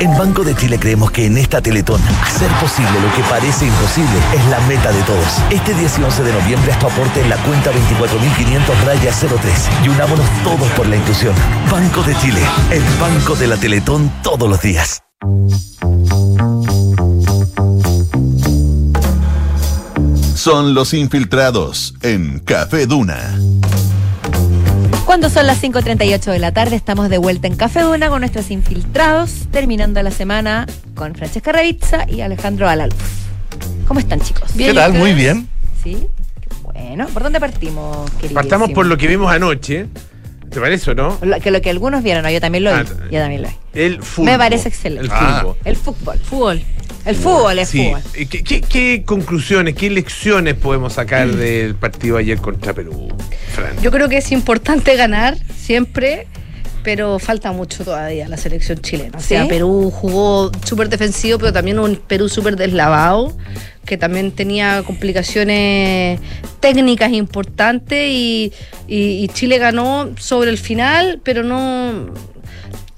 En Banco de Chile creemos que en esta Teletón, hacer posible lo que parece imposible es la meta de todos. Este 10 y 11 de noviembre haz tu aporte en la cuenta 24.500 raya 03 y unámonos todos por la inclusión. Banco de Chile, el banco de la Teletón todos los días. Son los infiltrados en Café Duna. Cuando son las 5.38 de la tarde, estamos de vuelta en Café Duna con nuestros infiltrados, terminando la semana con Francesca Ravizza y Alejandro Alaluz. ¿Cómo están, chicos? ¿Qué tal? Muy bien. Sí. Bueno, ¿por dónde partimos, querido? Partamos por lo que vimos anoche. ¿Te parece o no? Lo, que lo que algunos vieron, no, yo también lo vi. Ah, yo también lo vi. El fútbol. Me parece excelente. El fútbol. El fútbol. Fútbol. El fútbol es Sí. fútbol. ¿Qué, qué, qué conclusiones, qué lecciones podemos sacar del partido ayer contra Perú, Fran? Yo creo que es importante ganar siempre, pero falta mucho todavía la selección chilena. O sea, ¿Sí? Perú jugó súper defensivo, pero también un Perú súper deslavado, que también tenía complicaciones técnicas importantes y, y- y Chile ganó sobre el final, pero no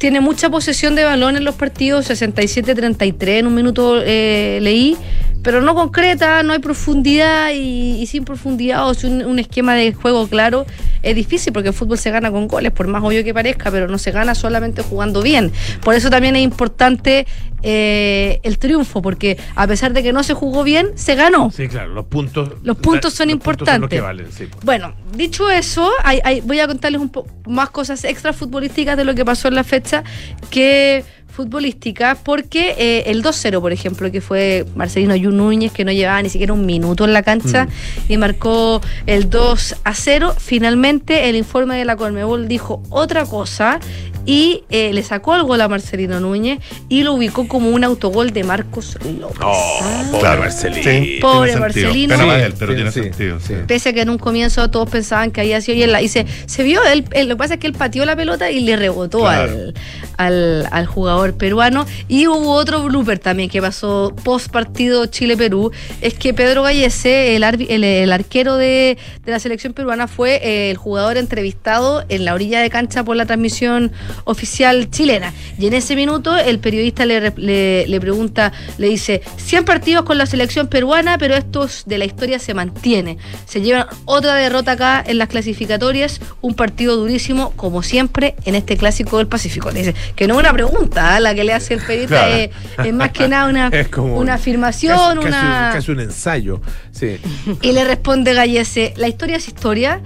tiene mucha posesión de balón en los partidos, 67-33 en un minuto eh, leí, pero no concreta, no hay profundidad y, y sin profundidad o sin un, esquema de juego claro es difícil porque el fútbol se gana con goles, por más obvio que parezca, pero no se gana solamente jugando bien. Por eso también es importante eh, el triunfo, porque a pesar de que no se jugó bien, se ganó. Sí, claro, los puntos. Los puntos son los importantes. los que valen, sí. Bueno, dicho eso, hay- hay- voy a contarles un poco más cosas extra futbolísticas de lo que pasó en la fecha que futbolística, porque eh, el 2-0, por ejemplo, que fue Marcelino Yu Núñez, que no llevaba ni siquiera un minuto en la cancha y marcó el 2 a 0. Finalmente, el informe de la Colmebol dijo otra cosa y eh, le sacó el gol a Marcelino Núñez y lo ubicó como un autogol de Marcos López. Oh, pobre Claro. Marcelino. Sí, Pobre. Marcelino. Pena más Sí, él, pero sí, tiene sí, sentido. sí. Pese a que en un comienzo todos pensaban que había sido y él la hice. Se vio, él, él- lo que pasa es que él pateó la pelota y le rebotó Claro. al, al, al jugador peruano. Y hubo otro blooper también que pasó post partido Chile-Perú. Es que Pedro Gallese, el, arbi- el, el arquero de, de la selección peruana, fue eh, el jugador entrevistado en la orilla de cancha por la transmisión oficial chilena. Y en ese minuto el periodista le, le, le pregunta, le dice, 100 partidos con la selección peruana, pero estos de la historia se mantiene. Se llevan otra derrota acá en las clasificatorias, un partido durísimo, como siempre, en este clásico del Pacífico. Le dice, que no es una pregunta ¿eh? la que le hace el periodista, Claro. es, es más que nada una, Es como una afirmación, casi, casi una... un, casi un ensayo. Sí. Y le responde Gallese, la historia es historia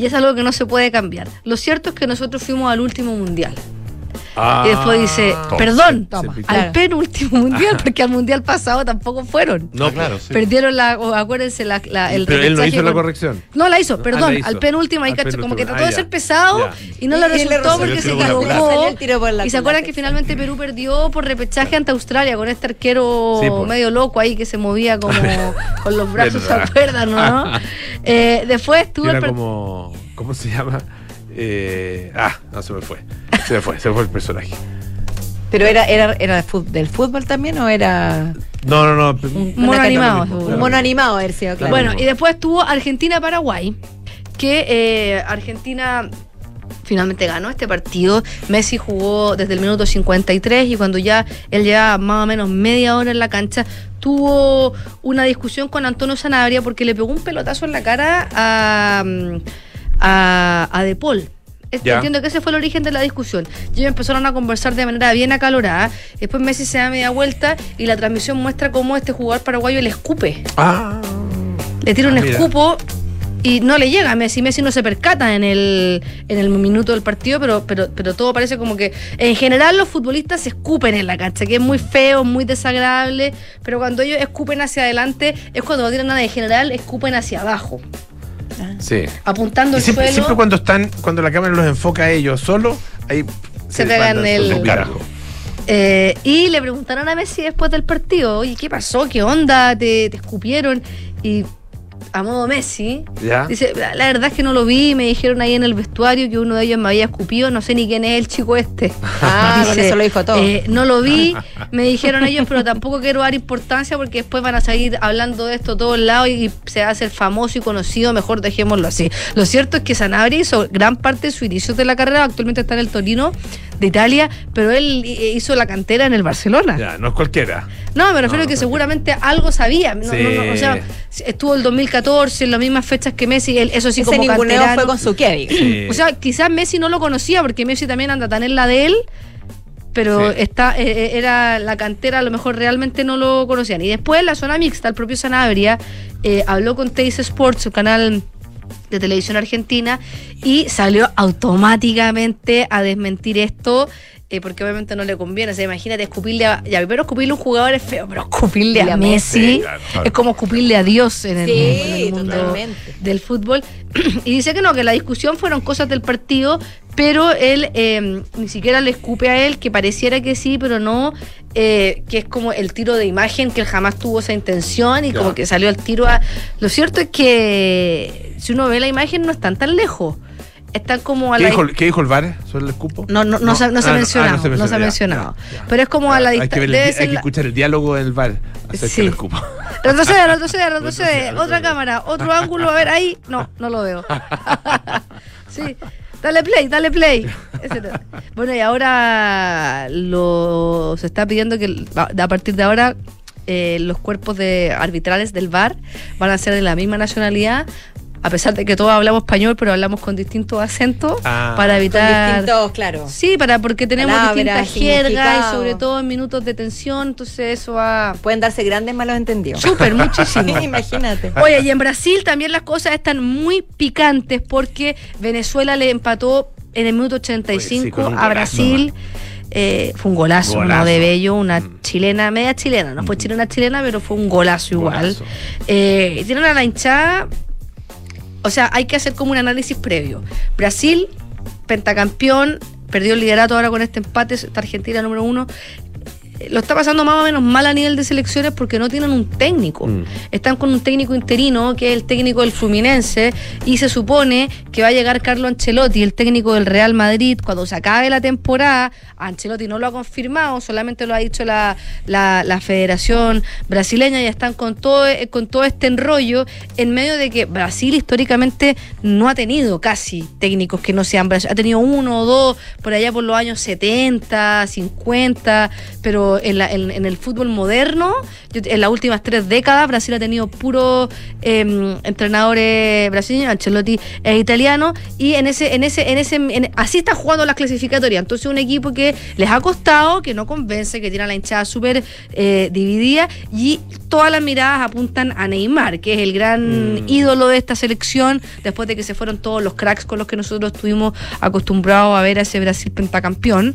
y es algo que no se puede cambiar. Lo cierto es que nosotros fuimos al último mundial. Ah, y después dice, toma. perdón, al Claro. penúltimo mundial, porque al mundial pasado tampoco fueron. No, Ah, claro, sí. Perdieron la, acuérdense, la, la- el Pero él no repechaje hizo la corrección. No la hizo, Ah, perdón, la hizo. al penúltimo ahí cacho, como que trató Ah, de ser pesado Ya. y no Y- le resultó porque se equivocó. Salió el tiro por la Y se acuerdan que finalmente Perú perdió por repechaje ante Australia con este arquero Sí, pues. medio loco ahí que se movía como con los brazos, ¿se acuerdan, no? Eh, después tuvo como. ¿Cómo se llama? Eh, ah, no se me fue. Se me fue, se me fue el personaje. ¿Pero era, era, era del fútbol también o era No, no, no. Un mono animado, un mono animado haber sido, claro? Bueno, y después estuvo Argentina-Paraguay, que eh, Argentina finalmente ganó este partido. Messi jugó desde el minuto 53 y cuando ya él llevaba más o menos media hora en la cancha, tuvo una discusión con Antonio Sanabria porque le pegó un pelotazo en la cara a, mm, a, a De Paul. Es- Ya. Entiendo que ese fue el origen de la discusión. Ellos empezaron a conversar de manera bien acalorada. Después Messi se da media vuelta y la transmisión muestra cómo este jugador paraguayo le escupe. Ah. Le tira un Ah, escupo y no le llega a Messi. Messi no se percata en el, en el minuto del partido, pero, pero, pero todo parece como que en general los futbolistas se escupen en la cancha, que es muy feo, muy desagradable, pero cuando ellos escupen hacia adelante es cuando no tienen nada. En general escupen hacia abajo, Sí. apuntando al siempre, suelo. siempre cuando están, cuando la cámara los enfoca a ellos solo, ahí Se pegan mandan el- carajo. Eh, y le preguntaron a Messi después del partido, oye, ¿qué pasó? ¿Qué onda? ¿Te, te escupieron? Y a modo Messi, ¿Ya? dice, la la verdad es que no lo vi, me dijeron ahí en el vestuario que uno de ellos me había escupido, no sé ni quién es el chico este. Ah, con eso lo dijo todo. eh, no lo vi, me dijeron ellos, pero tampoco quiero dar importancia porque después van a seguir hablando de esto a todos lados y se va a hacer famoso y conocido, mejor dejémoslo así. Lo cierto es que Sanabria hizo gran parte de su inicio de la carrera, actualmente está en el Torino de Italia, pero él eh, hizo la cantera en el Barcelona. Ya, no es cualquiera. No, me refiero No, a que seguramente algo sabía. No, Sí. no, no, o sea, estuvo el 2014 en las mismas fechas que Messi, él, eso sí Ese como ninguneo canterano. fue con su. Sí. O sea, quizás Messi no lo conocía porque Messi también anda tan en la de él, pero Sí. está eh, eh, era la cantera, a lo mejor realmente no lo conocían. Y después en la zona mixta, el propio Sanabria eh, habló con Teis Sports, su canal de televisión argentina, y salió automáticamente a desmentir esto. Eh, porque obviamente no le conviene. O sea, imagínate escupirle a. Ya, pero escupirle a un jugador es feo, pero escupirle a a Messi Messi, claro, claro. es como escupirle a Dios en el, Sí, en el mundo totalmente. del fútbol. y dice que no, que la discusión fueron cosas del partido, pero él eh, ni siquiera le escupe a él, que pareciera que sí, pero no, eh, que es como el tiro de imagen, que él jamás tuvo esa intención y Claro. como que salió el tiro a... Lo cierto es que si uno ve la imagen no están tan lejos. Están como a ¿Qué la... dijo, ¿Qué dijo el VAR sobre el escupo? No, no, no, se, no se ha Ah, ah, mencionado, no se ha mencionado. ya, ya. Pero es como a la Hay que, distancia. di- hay que escuchar el diálogo del VAR acerca Sí. del escupo. Retrocede, retrocede, retrocede. Otra cámara, otro ángulo, a ver ahí. No, no lo veo. sí. Dale play, dale play. Bueno, y ahora lo, se está pidiendo que a partir de ahora eh, los cuerpos de arbitrales del VAR van a ser de la misma nacionalidad a pesar de que todos hablamos español, pero hablamos con distintos acentos Ah. para Con evitar... distintos, claro. Sí, para porque tenemos Palabras, distintas jergas y sobre todo en minutos de tensión, entonces eso va... Pueden darse grandes malos entendidos. Súper, muchísimo. Imagínate. Oye, y en Brasil también las cosas están muy picantes porque Venezuela le empató en el minuto Oye, sí, 85 con un a Brasil. Eh, fue un golazo, Golazo. Mm. ¿no? De Bello, una chilena, media chilena, no fue chilena chilena, pero fue un golazo igual. Golazo. Eh, y tienen a la hinchada, o sea, hay que hacer como un análisis previo. Brasil, pentacampeón, perdió el liderato ahora con este empate, está Argentina número uno. Lo está pasando más o menos mal a nivel de selecciones porque no tienen un técnico. Mm. Están con un técnico interino, que es el técnico del Fluminense, y se supone que va a llegar Carlo Ancelotti, el técnico del Real Madrid, cuando se acabe la temporada. Ancelotti no lo ha confirmado, solamente lo ha dicho la, la, la Federación Brasileña y están con todo, eh, con todo este enrollo en medio de que Brasil históricamente no ha tenido casi técnicos que no sean Brasil. Ha tenido uno o dos por allá por los años 70, 50, pero en, la- en- en el fútbol moderno, yo- en las últimas tres décadas, Brasil ha tenido puros em, entrenadores brasileños, Ancelotti es italiano, y en ese, en ese, en ese, en- así está jugando las clasificatorias. Entonces, un equipo que les ha costado, que no convence, que tiene a la hinchada súper eh, dividida, y todas las miradas apuntan a Neymar, que es el gran ídolo de esta selección, después de que se fueron todos los cracks con los que nosotros estuvimos acostumbrados a ver a ese Brasil pentacampeón.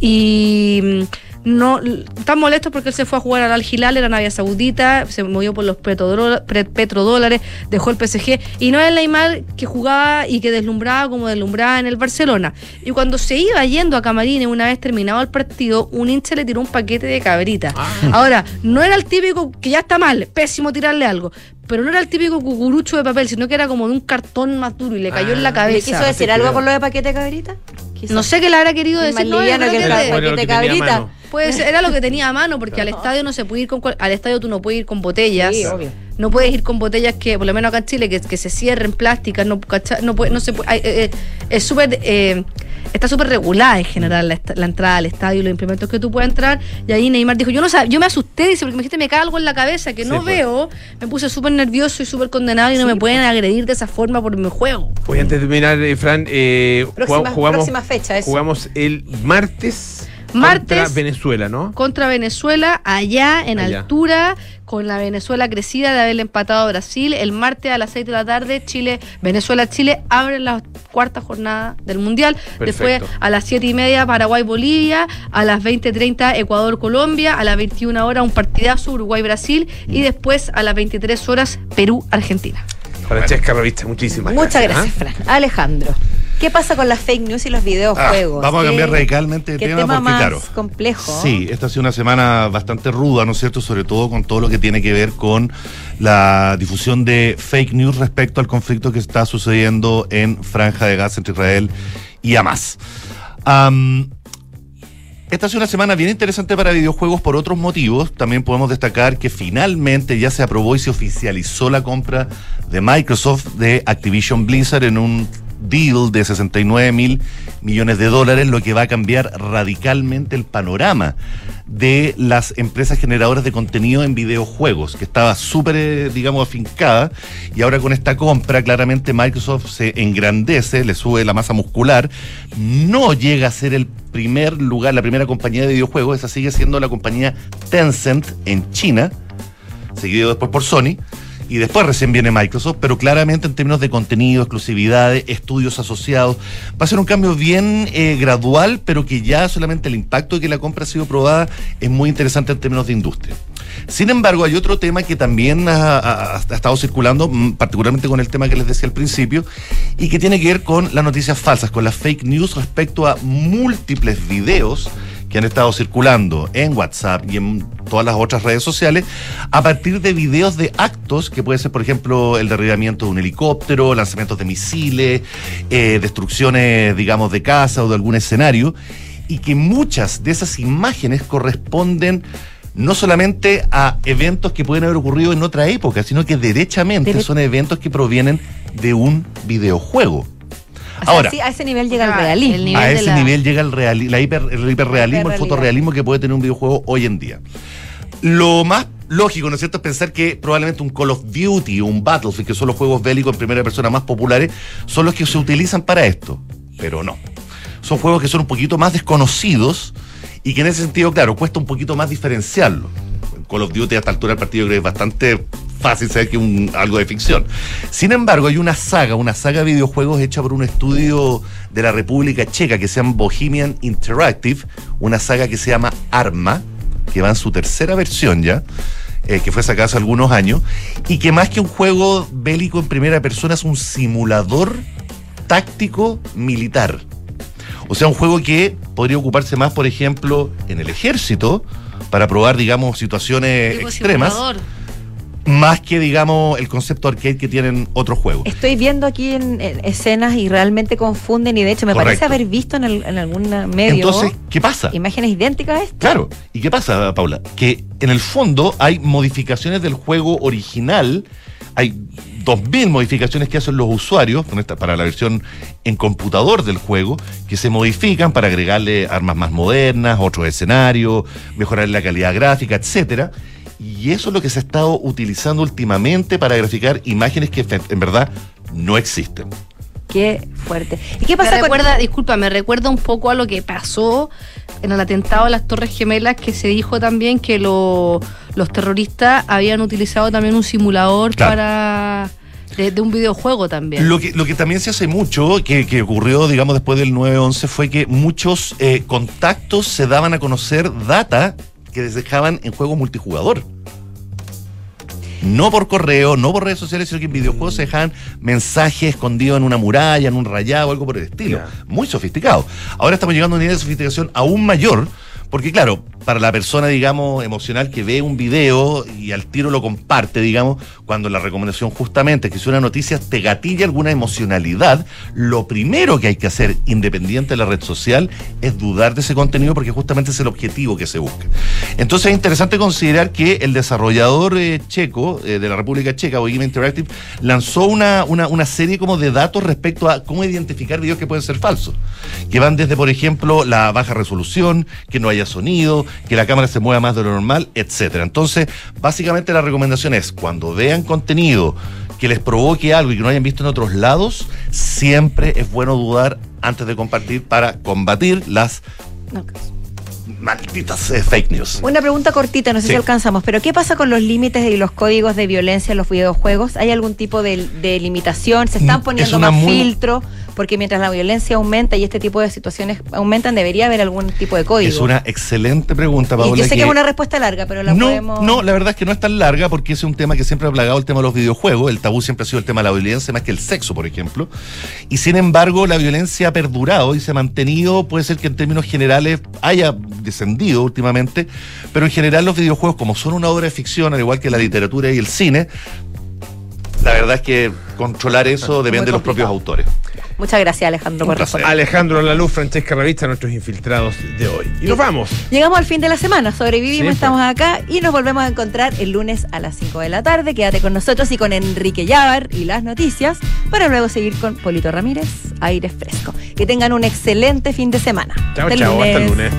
Y mm, no están molestos porque él se fue a jugar al Al Hilal en Arabia Saudita, se movió por los petrodólares, dejó el PSG y no es el Neymar que jugaba y que deslumbraba como deslumbraba en el Barcelona. Y cuando se iba yendo a Camarines una vez terminado el partido, un hincha le tiró un paquete de cabrita. Ahora, no era el típico que ya está mal, pésimo tirarle algo. Pero no era el típico cucurucho de papel, sino que era como de un cartón más duro y le cayó en la ¿Le cabeza. quiso decir algo por lo de paquete de cabrita? Quizás. No sé qué le habrá querido decir. no, que el de- paquete a cabrita. Ser, era lo que tenía a mano, porque al estadio no se puede ir con al estadio tú no puedes ir con botellas. Sí, obvio. No puedes ir con botellas que, por lo menos acá en Chile, que, que se cierren plásticas, no, no, puede, no se puede. eh, eh, es súper. eh, está súper regulada en general la, esta- la entrada al estadio y los implementos que tú puedes entrar. Y ahí Neymar dijo: Yo no sab- yo me asusté, dice, porque me dijiste, me cae algo en la cabeza que no Sí, pues. veo. Me puse súper nervioso y súper condenado y no me pueden agredir de esa forma por mi juego. Oye, antes de terminar, eh, Fran, eh, Próxima- jugamos, próxima fecha, eso. jugamos el martes, Martes. contra Venezuela, ¿no? contra Venezuela allá en Allá. altura con la Venezuela crecida de haberle empatado a Brasil el martes a las 6 de la tarde Chile Venezuela Chile abren la cuarta jornada del mundial después a las 7 y media Paraguay Bolivia a las 20.30 Ecuador Colombia a las 21 horas un partidazo Uruguay Brasil y después a las 23 horas Perú Argentina Francesca Rovista, muchísimas Muchas gracias. gracias, Fran. Alejandro, ¿qué pasa con las fake news y los videojuegos? Ah, vamos a ¿Qué- cambiar radicalmente de qué tema, tema porque, más claro, complejo. Sí, esta ha sido una semana bastante ruda, ¿no es cierto? Sobre todo con todo lo que tiene que ver con la difusión de fake news respecto al conflicto que está sucediendo en Franja de Gaza entre Israel y Hamas. Am, esta ha sido una semana bien interesante para videojuegos por otros motivos. También podemos destacar que finalmente ya se aprobó y se oficializó la compra de Microsoft de Activision Blizzard en un deal de 69 mil millones de dólares, lo que va a cambiar radicalmente el panorama de las empresas generadoras de contenido en videojuegos, que estaba súper, eh, digamos, afincada. Y ahora con esta compra, claramente Microsoft se engrandece, le sube la masa muscular. No llega a ser el primer lugar, la primera compañía de videojuegos, esa sigue siendo la compañía Tencent en China, seguido después por Sony. Y después recién viene Microsoft, pero claramente en términos de contenido, exclusividades, estudios asociados, va a ser un cambio bien eh, gradual, pero que ya solamente el impacto de que la compra ha sido aprobada es muy interesante en términos de industria. Sin embargo, hay otro tema que también ha estado circulando, mm, particularmente con el tema que les decía al principio, y que tiene que ver con las noticias falsas, con las fake news respecto a múltiples videos que han estado circulando en WhatsApp y en todas las otras redes sociales a partir de videos de actos que puede ser, por ejemplo, el derribamiento de un helicóptero, lanzamientos de misiles, eh, destrucciones, digamos, de casa o de algún escenario, y que muchas de esas imágenes corresponden no solamente a eventos que pueden haber ocurrido en otra época, sino que derechamente Dere- son eventos que provienen de un videojuego. O sea, Ahora, sí, a ese nivel llega el Ah, realismo. el nivel a ese la- nivel llega el, reali- la hiper- el hiperrealismo, el fotorrealismo que puede tener un videojuego hoy en día. Lo más lógico, ¿no es cierto?, pensar que probablemente un Call of Duty o un Battlefield, que son los juegos bélicos en primera persona más populares, son los que se utilizan para esto. Pero no. Son juegos que son un poquito más desconocidos y que en ese sentido, claro, cuesta un poquito más diferenciarlo. Call of Duty a esta altura del partido creo que es bastante fácil saber que un, algo de ficción. Sin embargo, hay una saga, una saga de videojuegos hecha por un estudio de la República Checa que se llama Bohemian Interactive, una saga que se llama Arma, que va en su tercera versión ya. eh, que fue sacada hace algunos años, y que más que un juego bélico en primera persona es un simulador táctico militar. O sea, un juego que podría ocuparse más, por ejemplo, en el ejército, para probar, digamos, situaciones extremas, simulador. Más que, digamos, el concepto arcade que tienen otros juegos. Estoy viendo aquí en, en escenas y realmente confunden y de hecho me parece haber visto en, el- en algún medio Entonces, ¿qué pasa? imágenes idénticas a esta. Claro. ¿Y qué pasa, Paula? Que en el fondo hay modificaciones del juego original. Hay 2.000 modificaciones que hacen los usuarios para la versión en computador del juego, que se modifican para agregarle armas más modernas, otros escenarios, mejorar la calidad gráfica, etcétera. Y eso es lo que se ha estado utilizando últimamente para graficar imágenes que en verdad no existen. Qué fuerte. ¿Y qué Me pasa con recuerda, disculpa, me recuerda un poco a lo que pasó en el atentado a las Torres Gemelas, que se dijo también que lo- los terroristas habían utilizado también un simulador Claro. para de, de un videojuego también. Lo que, lo que también se hace mucho, que, que ocurrió, digamos, después del 9-11, fue que muchos eh, contactos se daban a conocer data que les dejaban en juego multijugador. No por correo, no por redes sociales, sino que en videojuegos se dejaban mensajes escondidos en una muralla, en un rayado, algo por el estilo. Muy sofisticado. Ahora estamos llegando a un nivel de sofisticación aún mayor, porque claro, para la persona, digamos, emocional que ve un video y al tiro lo comparte, digamos, cuando la recomendación justamente es que si una noticia te gatilla alguna emocionalidad, lo primero que hay que hacer, independiente de la red social, es dudar de ese contenido porque justamente es el objetivo que se busca. Entonces es interesante considerar que el desarrollador eh, checo eh, de la República Checa, Bohemia Interactive, lanzó una, una, una serie como de datos respecto a cómo identificar videos que pueden ser falsos. Que van desde, por ejemplo, la baja resolución, que no haya sonido, que la cámara se mueva más de lo normal, etcétera. Entonces, básicamente la recomendación es cuando vean contenido que les provoque algo y que no hayan visto en otros lados, siempre es bueno dudar antes de compartir para combatir las malditas eh, fake news. Una pregunta cortita, no sé Sí. si alcanzamos, pero ¿qué pasa con los límites y los códigos de violencia en los videojuegos? ¿Hay algún tipo de, de limitación? ¿Se Mm, están es poniendo más muy- filtros? Porque mientras la violencia aumenta y este tipo de situaciones aumentan, debería haber algún tipo de código. Es una excelente pregunta, y Paola. yo sé que, que- es una respuesta larga, pero la no, podemos... no, la verdad es que no es tan larga porque es un tema que siempre ha plagado el tema de los videojuegos. El tabú siempre ha sido el tema de la violencia, más que el sexo, por ejemplo. Y sin embargo, la violencia ha perdurado y se ha mantenido. Puede ser que en términos generales haya descendido últimamente, pero en general los videojuegos, como son una obra de ficción, al igual que la literatura y el cine, la verdad es que controlar eso depende de los propios autores. Muchas gracias, Alejandro, por responder. Alejandro Laluz, Francesca Ravista, nuestros infiltrados de hoy. Y nos vamos. Llegamos al fin de la semana, sobrevivimos, Sí, estamos acá y nos volvemos a encontrar el lunes a las 5 de la tarde. Quédate con nosotros y con Enrique Llávar y las noticias para luego seguir con Polito Ramírez, aire fresco. Que tengan un excelente fin de semana. Chao, Hasta chao, hasta el lunes.